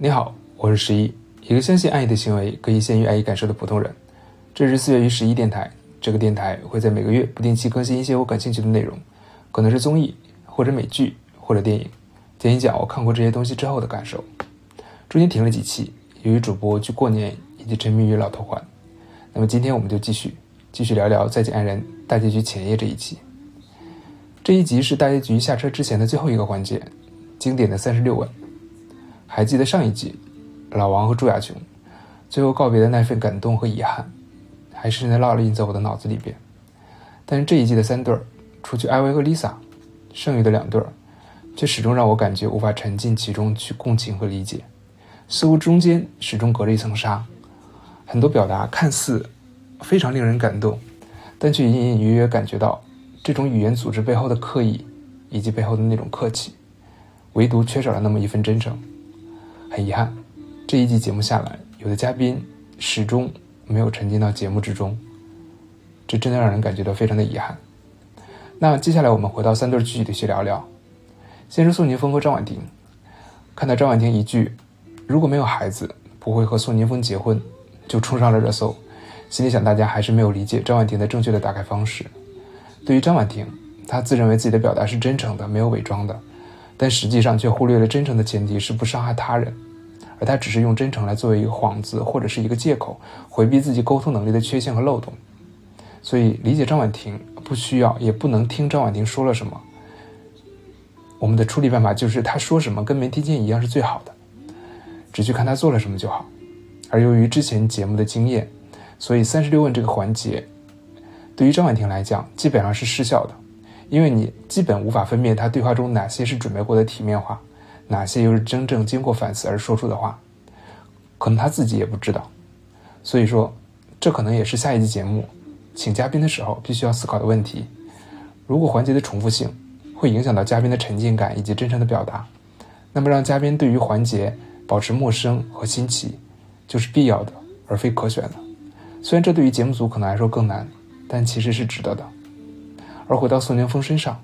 你好，我是十一，一个相信爱意的行为可以先于爱意感受的普通人。这是四月于十一电台，这个电台会在每个月不定期更新一些我感兴趣的内容，可能是综艺，或者美剧，或者电影，讲一讲我看过这些东西之后的感受。中间停了几期，由于主播去过年以及沉迷于老头环，那么今天我们就继续继续聊聊《再见爱人》大结局前夜这一期。这一集是大结局下车之前的最后一个环节，经典的三十六问。还记得上一集，老王和朱亚琼最后告别的那份感动和遗憾，还深深烙印在我的脑子里边。但是这一季的三对儿，除去艾薇和 Lisa，剩余的两对儿，却始终让我感觉无法沉浸其中去共情和理解，似乎中间始终隔着一层纱。很多表达看似非常令人感动，但却隐隐约约感觉到这种语言组织背后的刻意，以及背后的那种客气，唯独缺少了那么一份真诚。很遗憾，这一季节目下来，有的嘉宾始终没有沉浸到节目之中，这真的让人感觉到非常的遗憾。那接下来我们回到三对具体的去聊聊。先是宋宁峰和张婉婷，看到张婉婷一句“如果没有孩子，不会和宋宁峰结婚”，就冲上了热搜。心里想，大家还是没有理解张婉婷的正确的打开方式。对于张婉婷，她自认为自己的表达是真诚的，没有伪装的。但实际上却忽略了真诚的前提是不伤害他人，而他只是用真诚来作为一个幌子或者是一个借口，回避自己沟通能力的缺陷和漏洞。所以理解张婉婷不需要也不能听张婉婷说了什么。我们的处理办法就是他说什么跟没听见一样是最好的，只去看他做了什么就好。而由于之前节目的经验，所以三十六问这个环节对于张婉婷来讲基本上是失效的。因为你基本无法分辨他对话中哪些是准备过的体面话，哪些又是真正经过反思而说出的话，可能他自己也不知道。所以说，这可能也是下一集节目请嘉宾的时候必须要思考的问题。如果环节的重复性会影响到嘉宾的沉浸感以及真诚的表达，那么让嘉宾对于环节保持陌生和新奇，就是必要的而非可选的。虽然这对于节目组可能来说更难，但其实是值得的。而回到宋宁峰身上，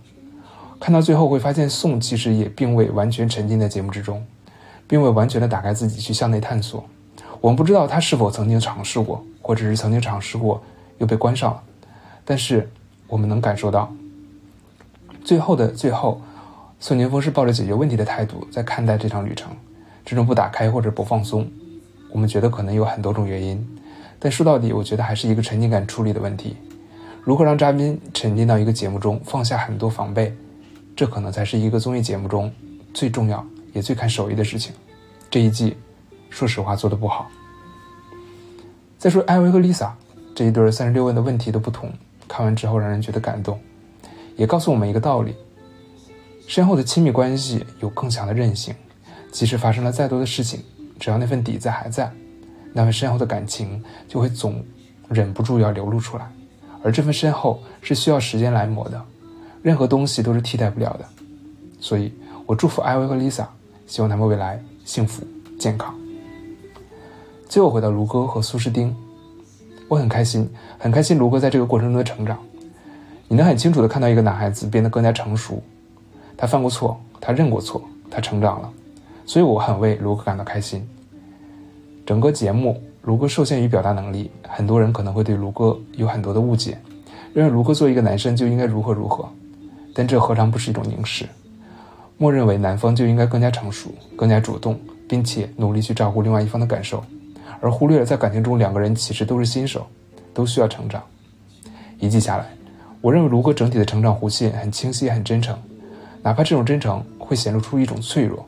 看到最后会发现，宋其实也并未完全沉浸在节目之中，并未完全的打开自己去向内探索。我们不知道他是否曾经尝试过，或者是曾经尝试过又被关上了。但是我们能感受到，最后的最后，宋宁峰是抱着解决问题的态度在看待这场旅程。这种不打开或者不放松，我们觉得可能有很多种原因，但说到底，我觉得还是一个沉浸感处理的问题。如何让嘉宾沉浸到一个节目中，放下很多防备，这可能才是一个综艺节目中最重要也最看手艺的事情。这一季，说实话做的不好。再说艾薇和 Lisa 这一对三十六问的问题的不同，看完之后让人觉得感动，也告诉我们一个道理：身后的亲密关系有更强的韧性，即使发生了再多的事情，只要那份底子还在，那份深厚的感情就会总忍不住要流露出来。而这份深厚是需要时间来磨的，任何东西都是替代不了的，所以我祝福艾薇和 Lisa，希望他们未来幸福健康。最后回到卢哥和苏诗丁，我很开心，很开心卢哥在这个过程中的成长。你能很清楚的看到一个男孩子变得更加成熟，他犯过错，他认过错，他成长了，所以我很为卢哥感到开心。整个节目。卢哥受限于表达能力，很多人可能会对卢哥有很多的误解，认为卢哥作为一个男生就应该如何如何，但这何尝不是一种凝视？默认为男方就应该更加成熟、更加主动，并且努力去照顾另外一方的感受，而忽略了在感情中两个人其实都是新手，都需要成长。一季下来，我认为卢哥整体的成长弧线很清晰、很真诚，哪怕这种真诚会显露出一种脆弱，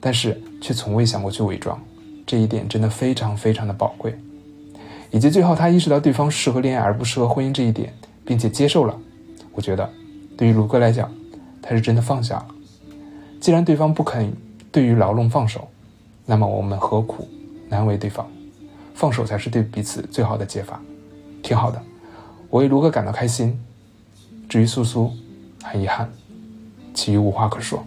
但是却从未想过去伪装。这一点真的非常非常的宝贵，以及最后他意识到对方适合恋爱而不适合婚姻这一点，并且接受了。我觉得，对于卢哥来讲，他是真的放下了。既然对方不肯对于牢笼放手，那么我们何苦难为对方？放手才是对彼此最好的解法。挺好的，我为卢哥感到开心。至于苏苏，很遗憾，其余无话可说。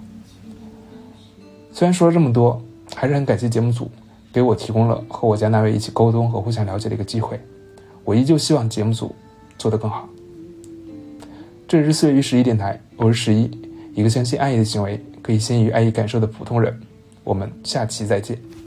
虽然说了这么多，还是很感谢节目组。给我提供了和我家那位一起沟通和互相了解的一个机会，我依旧希望节目组做得更好。这里是四月与十一电台，我是十一，一个相信爱意的行为可以先于爱意感受的普通人。我们下期再见。